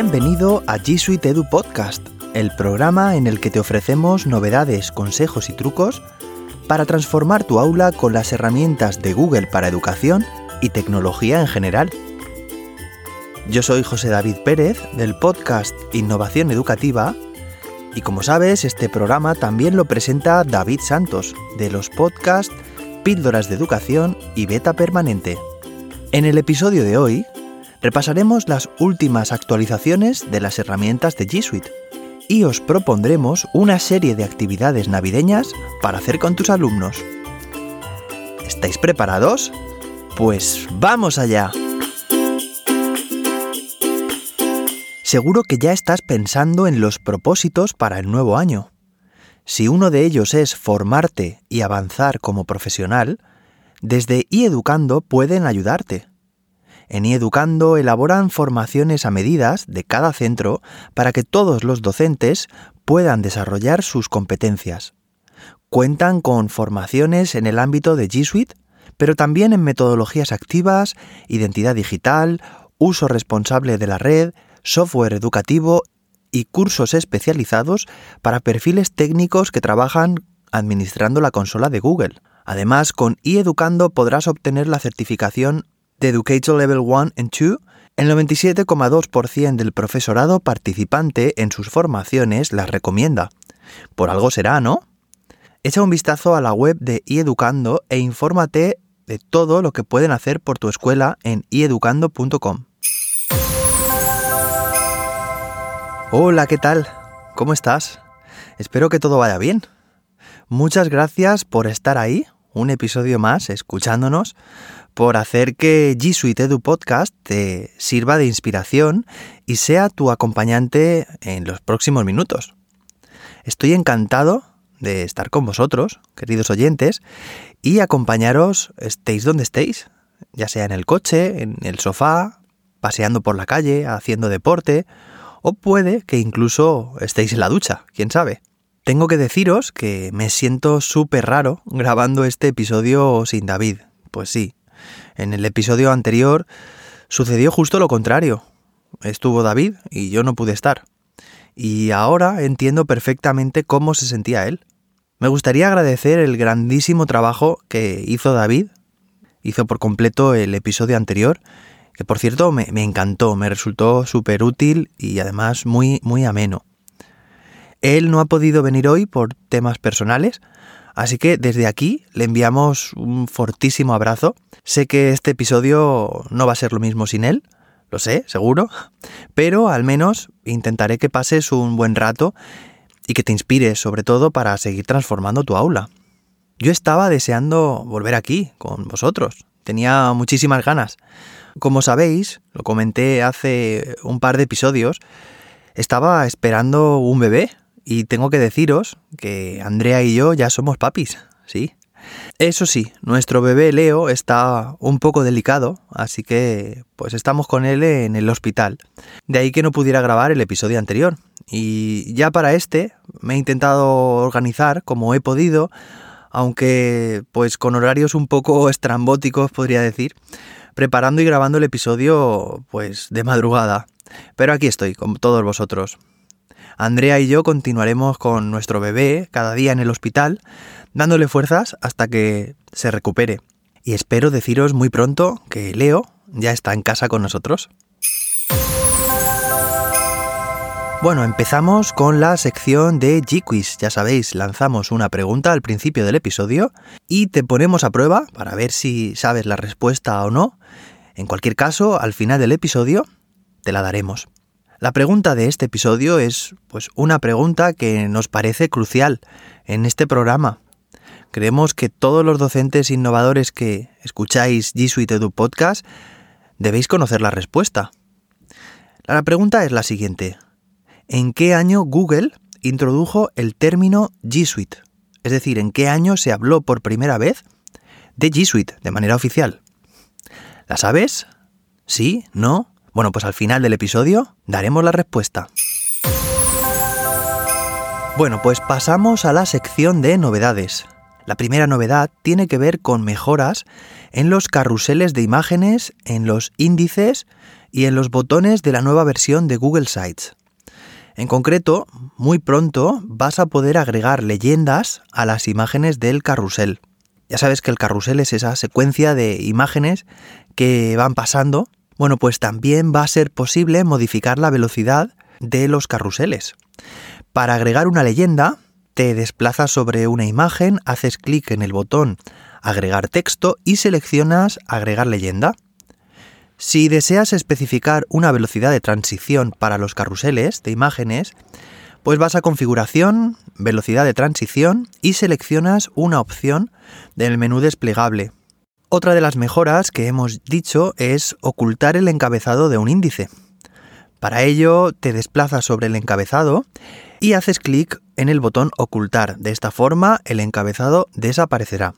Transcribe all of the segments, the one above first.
Bienvenido a G Suite Edu Podcast, el programa en el que te ofrecemos novedades, consejos y trucos para transformar tu aula con las herramientas de Google para educación y tecnología en general. Yo soy José David Pérez del podcast Innovación Educativa y como sabes, este programa también lo presenta David Santos de los podcasts Píldoras de Educación y Beta Permanente. En el episodio de hoy repasaremos las últimas actualizaciones de las herramientas de G Suite y os propondremos una serie de actividades navideñas para hacer con tus alumnos. ¿Estáis preparados? Pues vamos allá. Seguro que ya estás pensando en los propósitos para el nuevo año. Si uno de ellos es formarte y avanzar como profesional, desde iEducando pueden ayudarte. En iEducando elaboran formaciones a medidas de cada centro para que todos los docentes puedan desarrollar sus competencias. Cuentan con formaciones en el ámbito de G Suite, pero también en metodologías activas, identidad digital, uso responsable de la red, software educativo y cursos especializados para perfiles técnicos que trabajan administrando la consola de Google. Además, con iEducando podrás obtener la certificación de Educator Level 1 and 2, el 97,2% del profesorado participante en sus formaciones las recomienda. Por algo será, ¿no? Echa un vistazo a la web de iEducando e infórmate de todo lo que pueden hacer por tu escuela en ieducando.com. Hola, ¿qué tal? ¿Cómo estás? Espero que todo vaya bien. Muchas gracias por estar ahí, un episodio más, escuchándonos por hacer que G Suite Edu Podcast te sirva de inspiración y sea tu acompañante en los próximos minutos. Estoy encantado de estar con vosotros, queridos oyentes, y acompañaros estéis donde estéis, ya sea en el coche, en el sofá, paseando por la calle, haciendo deporte, o puede que incluso estéis en la ducha, quién sabe. Tengo que deciros que me siento súper raro grabando este episodio sin David. Pues sí, en el episodio anterior sucedió justo lo contrario. Estuvo David y yo no pude estar. Y ahora entiendo perfectamente cómo se sentía él. Me gustaría agradecer el grandísimo trabajo que hizo David. Hizo por completo el episodio anterior, que por cierto me, encantó, me resultó súper útil y además muy, muy ameno. Él no ha podido venir hoy por temas personales, Así que desde aquí le enviamos un fortísimo abrazo. Sé que este episodio no va a ser lo mismo sin él, lo sé, seguro, pero al menos intentaré que pases un buen rato y que te inspires sobre todo para seguir transformando tu aula. Yo estaba deseando volver aquí con vosotros, tenía muchísimas ganas. Como sabéis, lo comenté hace un par de episodios, estaba esperando un bebé, y tengo que deciros que Andrea y yo ya somos papis, sí. Eso sí, nuestro bebé Leo está un poco delicado, así que pues estamos con él en el hospital. De ahí que no pudiera grabar el episodio anterior. Y ya para este me he intentado organizar como he podido, aunque pues con horarios un poco estrambóticos podría decir, preparando y grabando el episodio pues de madrugada. Pero aquí estoy con todos vosotros. Andrea y yo continuaremos con nuestro bebé cada día en el hospital, dándole fuerzas hasta que se recupere. Y espero deciros muy pronto que Leo ya está en casa con nosotros. Bueno, empezamos con la sección de G-Quiz. Ya sabéis, lanzamos una pregunta al principio del episodio y te ponemos a prueba para ver si sabes la respuesta o no. En cualquier caso, al final del episodio te la daremos. La pregunta de este episodio es pues una pregunta que nos parece crucial en este programa. Creemos que todos los docentes innovadores que escucháis G Suite Edu Podcast debéis conocer la respuesta. La pregunta es la siguiente. ¿En qué año Google introdujo el término G Suite? Es decir, ¿en qué año se habló por primera vez de G Suite de manera oficial? ¿La sabes? ¿Sí? ¿No? Bueno, pues al final del episodio daremos la respuesta. Bueno, pues pasamos a la sección de novedades. La primera novedad tiene que ver con mejoras en los carruseles de imágenes, en los índices y en los botones de la nueva versión de Google Sites. En concreto, muy pronto vas a poder agregar leyendas a las imágenes del carrusel. Ya sabes que el carrusel es esa secuencia de imágenes que van pasando. Bueno, pues también va a ser posible modificar la velocidad de los carruseles. Para agregar una leyenda, te desplazas sobre una imagen, haces clic en el botón agregar texto y seleccionas agregar leyenda. Si deseas especificar una velocidad de transición para los carruseles de imágenes, pues vas a configuración, velocidad de transición y seleccionas una opción del menú desplegable. Otra de las mejoras que hemos dicho es ocultar el encabezado de un índice. Para ello te desplazas sobre el encabezado y haces clic en el botón ocultar. De esta forma el encabezado desaparecerá.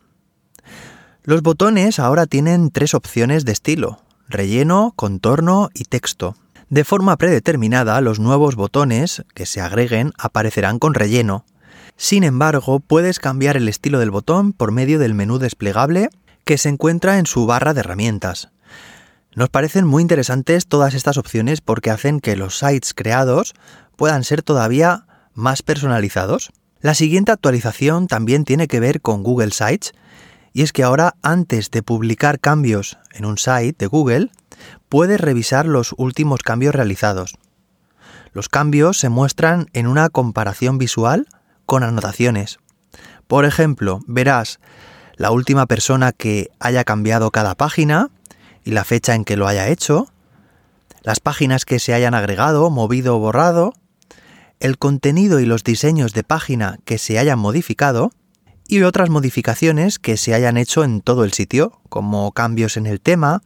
Los botones ahora tienen tres opciones de estilo, relleno, contorno y texto. De forma predeterminada, los nuevos botones que se agreguen aparecerán con relleno. Sin embargo, puedes cambiar el estilo del botón por medio del menú desplegable que se encuentra en su barra de herramientas. Nos parecen muy interesantes todas estas opciones porque hacen que los sites creados puedan ser todavía más personalizados. La siguiente actualización también tiene que ver con Google Sites y es que ahora antes de publicar cambios en un site de Google, puedes revisar los últimos cambios realizados. Los cambios se muestran en una comparación visual con anotaciones. Por ejemplo, verás la última persona que haya cambiado cada página y la fecha en que lo haya hecho, las páginas que se hayan agregado, movido o borrado, el contenido y los diseños de página que se hayan modificado, y otras modificaciones que se hayan hecho en todo el sitio, como cambios en el tema,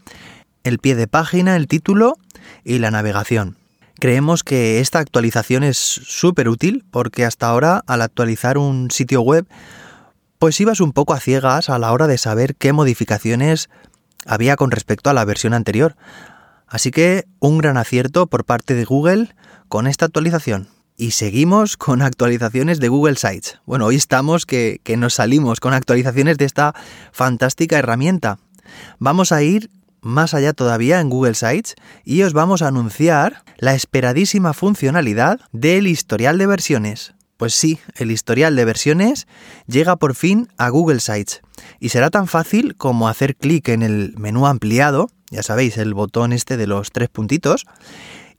el pie de página, el título y la navegación. Creemos que esta actualización es súper útil porque hasta ahora al actualizar un sitio web pues ibas un poco a ciegas a la hora de saber qué modificaciones había con respecto a la versión anterior. Así que un gran acierto por parte de Google con esta actualización. Y seguimos con actualizaciones de Google Sites. Bueno, hoy estamos que, que, nos salimos con actualizaciones de esta fantástica herramienta. Vamos a ir más allá todavía en Google Sites y os vamos a anunciar la esperadísima funcionalidad del historial de versiones. Pues sí, el historial de versiones llega por fin a Google Sites y será tan fácil como hacer clic en el menú ampliado, ya sabéis, el botón este de los tres puntitos,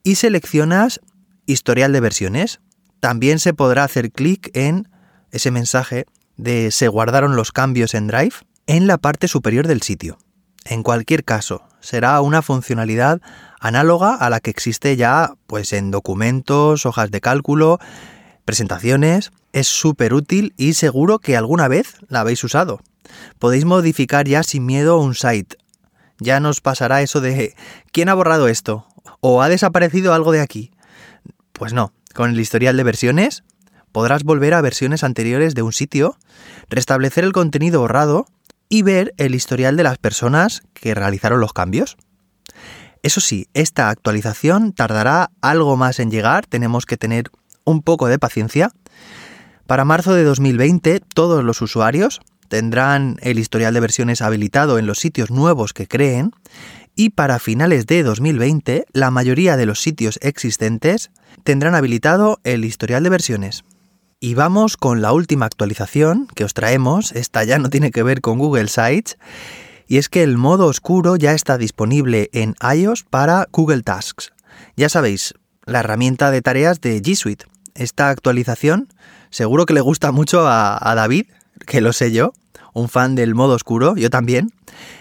y seleccionas historial de versiones. También se podrá hacer clic en ese mensaje de se guardaron los cambios en Drive en la parte superior del sitio. En cualquier caso, será una funcionalidad análoga a la que existe ya pues en documentos, hojas de cálculo, presentaciones. Es súper útil y seguro que alguna vez la habéis usado. Podéis modificar ya sin miedo un site. Ya nos pasará eso de ¿quién ha borrado esto? ¿O ha desaparecido algo de aquí? Pues no, con el historial de versiones podrás volver a versiones anteriores de un sitio, restablecer el contenido borrado y ver el historial de las personas que realizaron los cambios. Eso sí, esta actualización tardará algo más en llegar, tenemos que tener un poco de paciencia. Para marzo de 2020 todos los usuarios tendrán el historial de versiones habilitado en los sitios nuevos que creen y para finales de 2020 la mayoría de los sitios existentes tendrán habilitado el historial de versiones. Y vamos con la última actualización que os traemos, esta ya no tiene que ver con Google Sites, y es que el modo oscuro ya está disponible en iOS para Google Tasks. Ya sabéis, la herramienta de tareas de G Suite. Esta actualización seguro que le gusta mucho a, David, que lo sé yo, un fan del modo oscuro, yo también.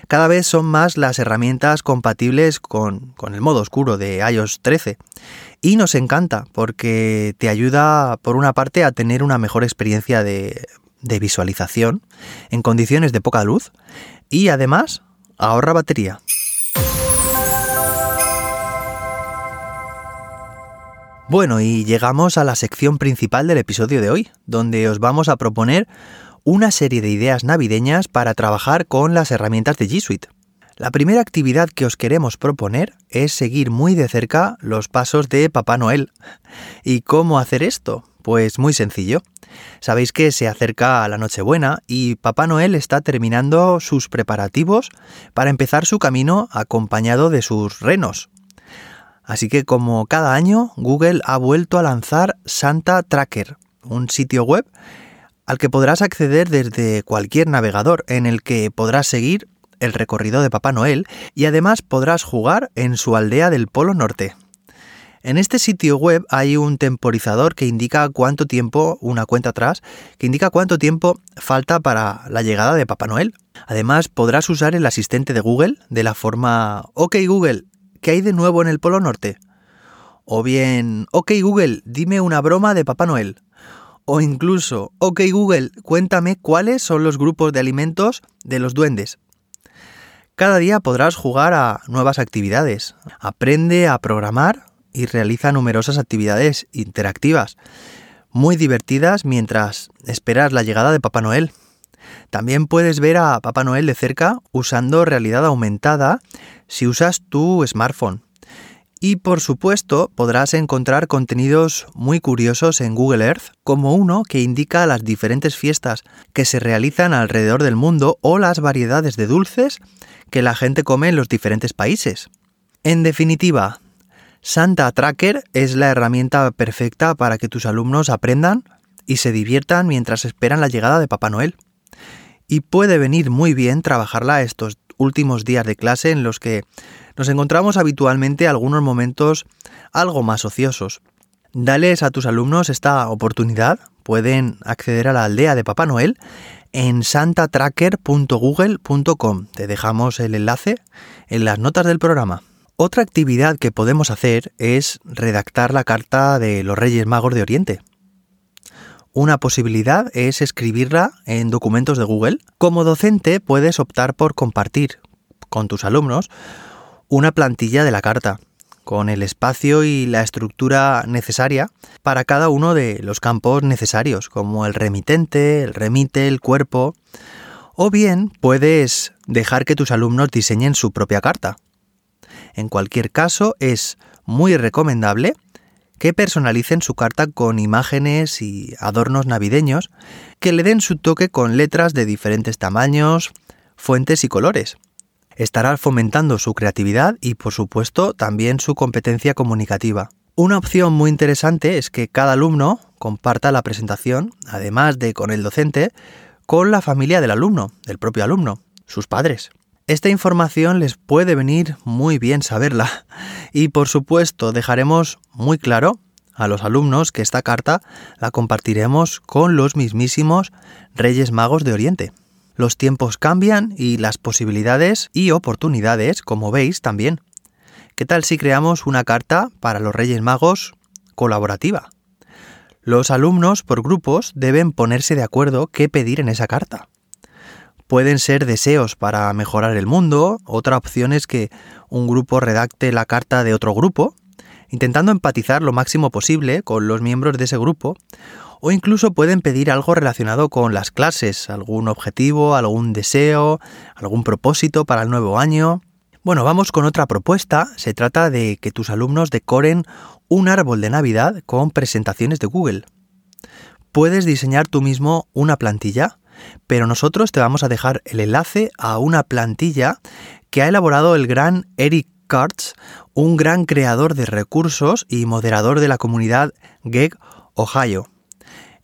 Cada vez son más las herramientas compatibles con, el modo oscuro de iOS 13. Y nos encanta porque te ayuda, por una parte, a tener una mejor experiencia de, de visualización en condiciones de poca luz y además ahorra batería. Bueno, y llegamos a la sección principal del episodio de hoy, donde os vamos a proponer una serie de ideas navideñas para trabajar con las herramientas de G Suite. La primera actividad que os queremos proponer es seguir muy de cerca los pasos de Papá Noel. ¿Y cómo hacer esto? Pues muy sencillo. Sabéis que se acerca la Nochebuena y Papá Noel está terminando sus preparativos para empezar su camino acompañado de sus renos. Así que como cada año, Google ha vuelto a lanzar Santa Tracker, un sitio web al que podrás acceder desde cualquier navegador, en el que podrás seguir el recorrido de Papá Noel y además podrás jugar en su aldea del Polo Norte. En este sitio web hay un temporizador que indica cuánto tiempo, una cuenta atrás, que indica cuánto tiempo falta para la llegada de Papá Noel. Además, podrás usar el asistente de Google de la forma OK Google, ¿qué hay de nuevo en el Polo Norte? O bien, OK Google, dime una broma de Papá Noel. O incluso, OK Google, cuéntame cuáles son los grupos de alimentos de los duendes. Cada día podrás jugar a nuevas actividades. Aprende a programar y realiza numerosas actividades interactivas, muy divertidas mientras esperas la llegada de Papá Noel. También puedes ver a Papá Noel de cerca usando realidad aumentada si usas tu smartphone. Y por supuesto podrás encontrar contenidos muy curiosos en Google Earth, como uno que indica las diferentes fiestas que se realizan alrededor del mundo o las variedades de dulces que la gente come en los diferentes países. En definitiva, Santa Tracker es la herramienta perfecta para que tus alumnos aprendan y se diviertan mientras esperan la llegada de Papá Noel. Y puede venir muy bien trabajarla estos últimos días de clase en los que nos encontramos habitualmente algunos momentos algo más ociosos. Dales a tus alumnos esta oportunidad, pueden acceder a la aldea de Papá Noel en santatracker.google.com. Te dejamos el enlace en las notas del programa. Otra actividad que podemos hacer es redactar la carta de los Reyes Magos de Oriente. Una posibilidad es escribirla en documentos de Google. Como docente puedes optar por compartir con tus alumnos una plantilla de la carta, con el espacio y la estructura necesaria para cada uno de los campos necesarios, como el remitente, el remite, el cuerpo. O bien puedes dejar que tus alumnos diseñen su propia carta. En cualquier caso, es muy recomendable que personalicen su carta con imágenes y adornos navideños que le den su toque con letras de diferentes tamaños, fuentes y colores. Estará fomentando su creatividad y, por supuesto, también su competencia comunicativa. Una opción muy interesante es que cada alumno comparta la presentación, además de con el docente, con la familia del alumno, del propio alumno, sus padres. Esta información les puede venir muy bien saberla y por supuesto dejaremos muy claro a los alumnos que esta carta la compartiremos con los mismísimos Reyes Magos de Oriente. Los tiempos cambian y las posibilidades y oportunidades, como veis, también. ¿Qué tal si creamos una carta para los Reyes Magos colaborativa? Los alumnos por grupos deben ponerse de acuerdo qué pedir en esa carta. Pueden ser deseos para mejorar el mundo, otra opción es que un grupo redacte la carta de otro grupo, intentando empatizar lo máximo posible con los miembros de ese grupo, o incluso pueden pedir algo relacionado con las clases, algún objetivo, algún deseo, algún propósito para el nuevo año. Bueno, vamos con otra propuesta. Se trata de que tus alumnos decoren un árbol de Navidad con presentaciones de Google. Puedes diseñar tú mismo una plantilla pero nosotros te vamos a dejar el enlace a una plantilla que ha elaborado el gran Eric Kurtz, un gran creador de recursos y moderador de la comunidad GEG Ohio.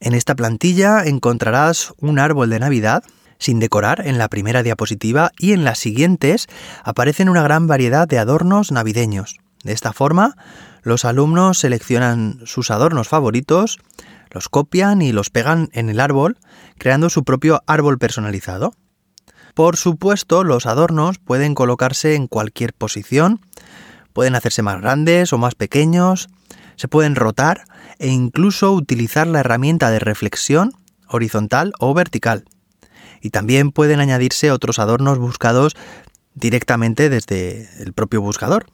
En esta plantilla encontrarás un árbol de Navidad sin decorar en la primera diapositiva y en las siguientes aparecen una gran variedad de adornos navideños. De esta forma, los alumnos seleccionan sus adornos favoritos, los copian y los pegan en el árbol, creando su propio árbol personalizado. Por supuesto, los adornos pueden colocarse en cualquier posición, pueden hacerse más grandes o más pequeños, se pueden rotar e incluso utilizar la herramienta de reflexión horizontal o vertical. Y también pueden añadirse otros adornos buscados directamente desde el propio buscador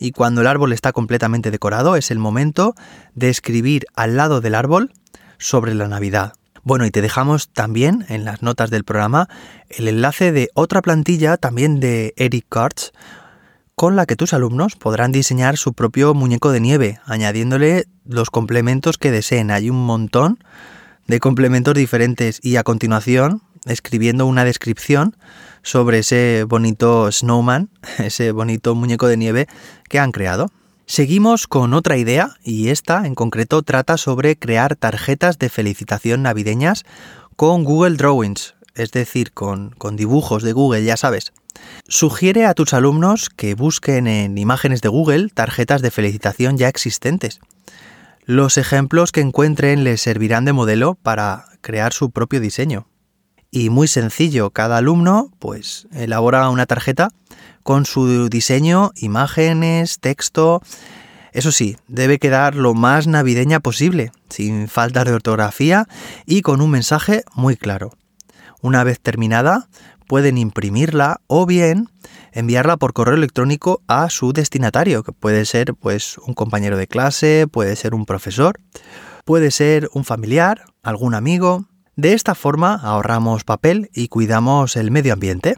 y cuando el árbol está completamente decorado es el momento de escribir al lado del árbol sobre la Navidad. Bueno, y te dejamos también en las notas del programa el enlace de otra plantilla también de Eric Kurtz con la que tus alumnos podrán diseñar su propio muñeco de nieve, añadiéndole los complementos que deseen. Hay un montón de complementos diferentes y a continuación escribiendo una descripción sobre ese bonito snowman, ese bonito muñeco de nieve que han creado. Seguimos con otra idea y esta en concreto trata sobre crear tarjetas de felicitación navideñas con Google Drawings, es decir, con, con dibujos de Google, ya sabes. Sugiere a tus alumnos que busquen en imágenes de Google tarjetas de felicitación ya existentes. Los ejemplos que encuentren les servirán de modelo para crear su propio diseño. Y muy sencillo, cada alumno pues elabora una tarjeta con su diseño, imágenes, texto. Eso sí, debe quedar lo más navideña posible, sin falta de ortografía y con un mensaje muy claro. Una vez terminada, pueden imprimirla o bien enviarla por correo electrónico a su destinatario, que puede ser pues un compañero de clase, puede ser un profesor, puede ser un familiar, algún amigo. De esta forma ahorramos papel y cuidamos el medio ambiente.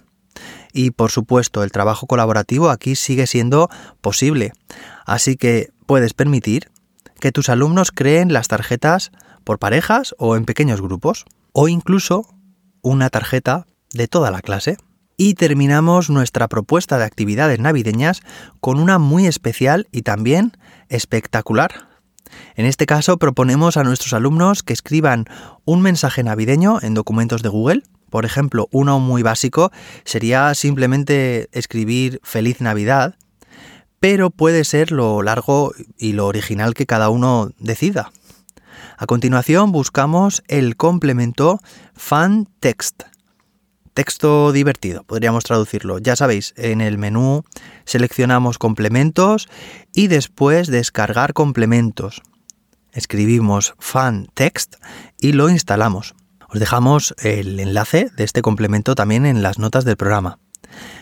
Y por supuesto, el trabajo colaborativo aquí sigue siendo posible. Así que puedes permitir que tus alumnos creen las tarjetas por parejas o en pequeños grupos, o incluso una tarjeta de toda la clase. Y terminamos nuestra propuesta de actividades navideñas con una muy especial y también espectacular. En este caso proponemos a nuestros alumnos que escriban un mensaje navideño en documentos de Google por ejemplo, uno muy básico sería simplemente escribir feliz Navidad, pero puede ser lo largo y lo original que cada uno decida. A continuación buscamos el complemento fan text. Texto divertido, podríamos traducirlo. Ya sabéis, en el menú seleccionamos complementos y después descargar complementos. Escribimos fan text y lo instalamos. Os dejamos el enlace de este complemento también en las notas del programa.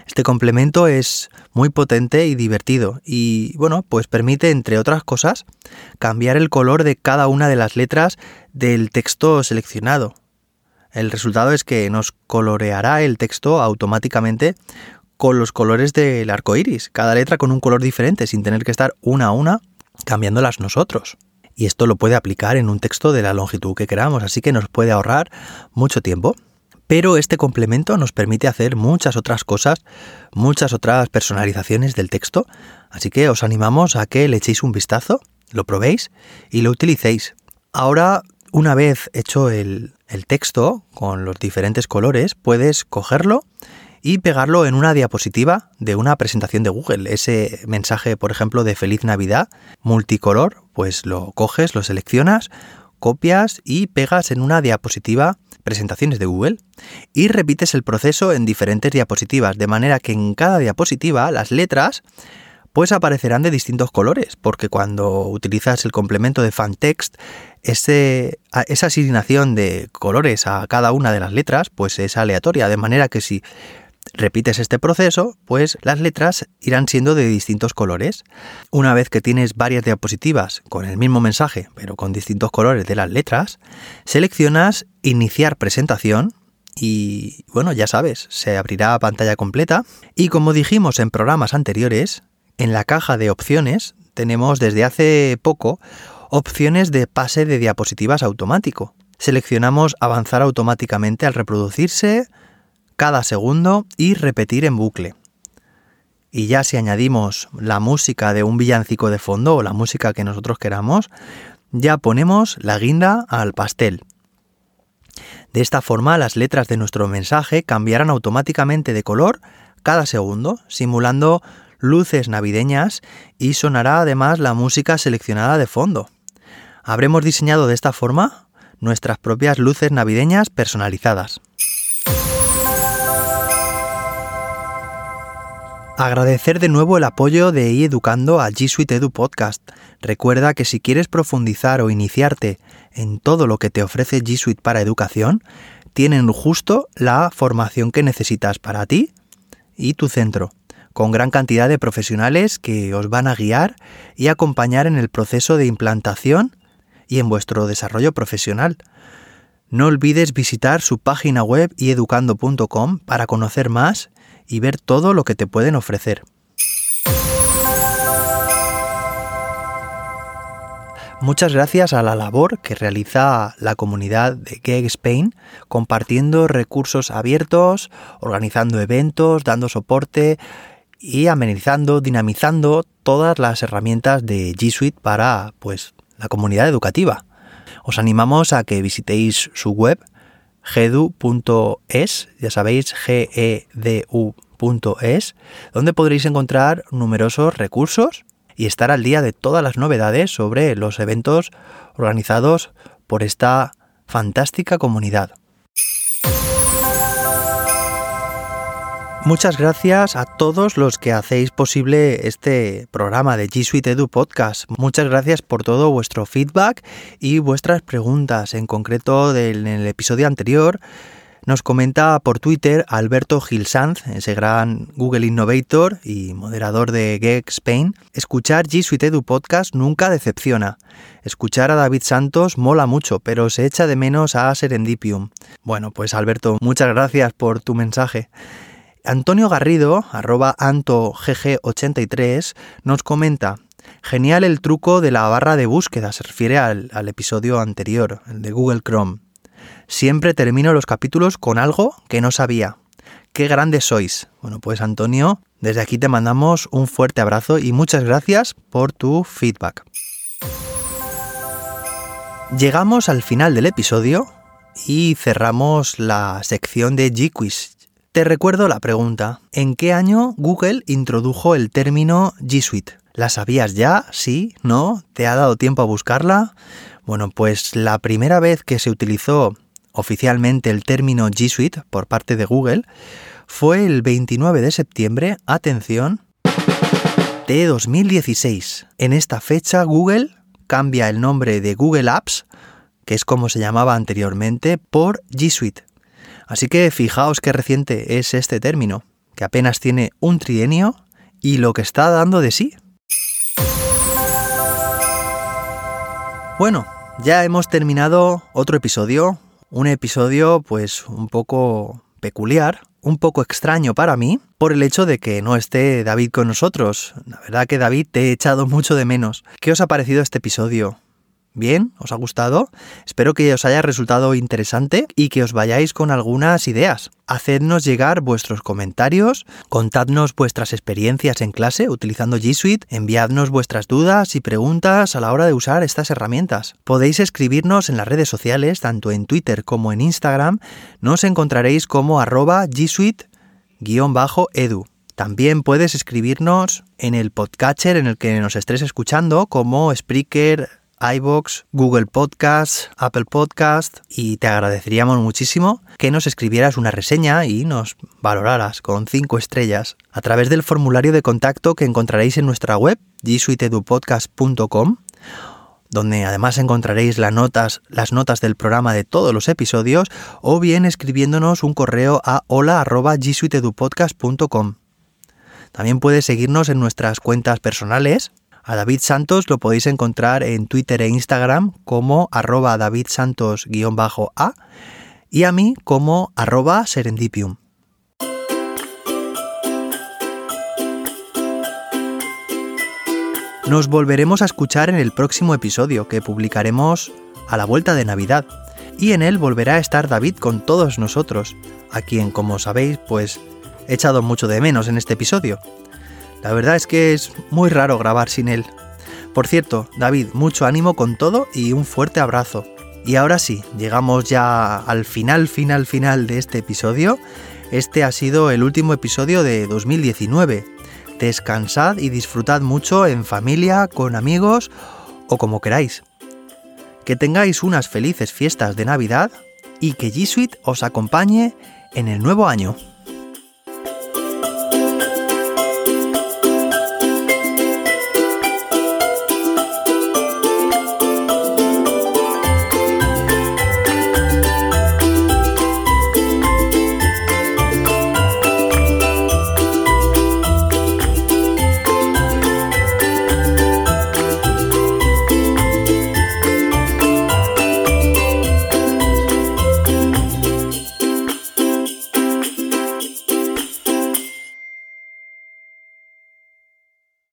Este complemento es muy potente y divertido y bueno, pues permite entre otras cosas cambiar el color de cada una de las letras del texto seleccionado. El resultado es que nos coloreará el texto automáticamente con los colores del arco iris, cada letra con un color diferente, sin tener que estar una a una cambiándolas nosotros y esto lo puede aplicar en un texto de la longitud que queramos, así que nos puede ahorrar mucho tiempo. Pero este complemento nos permite hacer muchas otras cosas, muchas otras personalizaciones del texto, así que os animamos a que le echéis un vistazo, lo probéis y lo utilicéis. Ahora, una vez hecho el, el texto con los diferentes colores, puedes cogerlo y pegarlo en una diapositiva de una presentación de Google. Ese mensaje, por ejemplo, de feliz Navidad multicolor, pues lo coges, lo seleccionas, copias y pegas en una diapositiva presentaciones de Google y repites el proceso en diferentes diapositivas, de manera que en cada diapositiva las letras pues aparecerán de distintos colores, porque cuando utilizas el complemento de FanText, ese, esa asignación de colores a cada una de las letras pues es aleatoria, de manera que si repites este proceso, pues las letras irán siendo de distintos colores. Una vez que tienes varias diapositivas con el mismo mensaje, pero con distintos colores de las letras, seleccionas Iniciar presentación y bueno, ya sabes, se abrirá pantalla completa y como dijimos en programas anteriores, en la caja de opciones tenemos desde hace poco opciones de pase de diapositivas automático. Seleccionamos avanzar automáticamente al reproducirse, cada segundo y repetir en bucle. Y ya si añadimos la música de un villancico de fondo o la música que nosotros queramos, ya ponemos la guinda al pastel. De esta forma las letras de nuestro mensaje cambiarán automáticamente de color cada segundo, simulando luces navideñas y sonará además la música seleccionada de fondo. Habremos diseñado de esta forma nuestras propias luces navideñas personalizadas. Agradecer de nuevo el apoyo de iEducando a G Suite Edu Podcast. Recuerda que si quieres profundizar o iniciarte en todo lo que te ofrece G Suite para educación, tienen justo la formación que necesitas para ti y tu centro, con gran cantidad de profesionales que os van a guiar y acompañar en el proceso de implantación y en vuestro desarrollo profesional. No olvides visitar su página web y para conocer más y ver todo lo que te pueden ofrecer. Muchas gracias a la labor que realiza la comunidad de Gay Spain, compartiendo recursos abiertos, organizando eventos, dando soporte y amenizando, dinamizando todas las herramientas de G Suite para pues la comunidad educativa. Os animamos a que visitéis su web gedu.es, ya sabéis, G-E-D-U.es, donde podréis encontrar numerosos recursos y estar al día de todas las novedades sobre los eventos organizados por esta fantástica comunidad. Muchas gracias a todos los que hacéis posible este programa de G Suite Edu Podcast. Muchas gracias por todo vuestro feedback y vuestras preguntas. En concreto, en el episodio anterior nos comenta por Twitter Alberto Gilsanz, ese gran Google Innovator y moderador de Geek Spain. Escuchar G Suite Edu Podcast nunca decepciona. Escuchar a David Santos mola mucho, pero se echa de menos a Serendipium. Bueno, pues Alberto, muchas gracias por tu mensaje. Antonio Garrido, arroba antogg83, nos comenta, genial el truco de la barra de búsqueda, se refiere al, episodio anterior, el de Google Chrome. Siempre termino los capítulos con algo que no sabía. ¡Qué grandes sois! Bueno, pues Antonio, desde aquí te mandamos un fuerte abrazo y muchas gracias por tu feedback. Llegamos al final del episodio y cerramos la sección de G-Quiz. Te recuerdo la pregunta. ¿En qué año Google introdujo el término G Suite? ¿La sabías ya? ¿Sí? ¿No? ¿Te ha dado tiempo a buscarla? Bueno, pues la primera vez que se utilizó oficialmente el término G Suite por parte de Google fue el 29 de septiembre, atención, de 2016. En esta fecha Google cambia el nombre de Google Apps, que es como se llamaba anteriormente, por G Suite. Así que fijaos qué reciente es este término, que apenas tiene un trienio y lo que está dando de sí. Bueno, ya hemos terminado otro episodio, un episodio pues un poco peculiar, un poco extraño para mí, por el hecho de que no esté David con nosotros. La verdad que David te he echado mucho de menos. ¿Qué os ha parecido este episodio? Bien, ¿os ha gustado? Espero que os haya resultado interesante y que os vayáis con algunas ideas. Hacednos llegar vuestros comentarios, contadnos vuestras experiencias en clase utilizando G Suite, enviadnos vuestras dudas y preguntas a la hora de usar estas herramientas. Podéis escribirnos en las redes sociales, tanto en Twitter como en Instagram, nos encontraréis como arroba G Suite-edu. También puedes escribirnos en el podcatcher en el que nos estés escuchando, como Spreaker, iBox, Google Podcast, Apple Podcast y te agradeceríamos muchísimo que nos escribieras una reseña y nos valoraras con 5 estrellas a través del formulario de contacto que encontraréis en nuestra web gsuitedupodcast.com donde además encontraréis las notas, del programa de todos los episodios o bien escribiéndonos un correo a hola@gsuitedupodcast.com. También puedes seguirnos en nuestras cuentas personales a David Santos lo podéis encontrar en Twitter e Instagram como arroba davidsantos-a y a mí como arroba serendipium. Nos volveremos a escuchar en el próximo episodio que publicaremos a la vuelta de Navidad. Y en él volverá a estar David con todos nosotros, a quien, como sabéis, pues he echado mucho de menos en este episodio. La verdad es que es muy raro grabar sin él. Por cierto, David, mucho ánimo con todo y un fuerte abrazo. Y ahora sí, llegamos ya al final, final, final de este episodio. Este ha sido el último episodio de 2019. Descansad y disfrutad mucho en familia, con amigos o como queráis. Que tengáis unas felices fiestas de Navidad y que G Suite os acompañe en el nuevo año.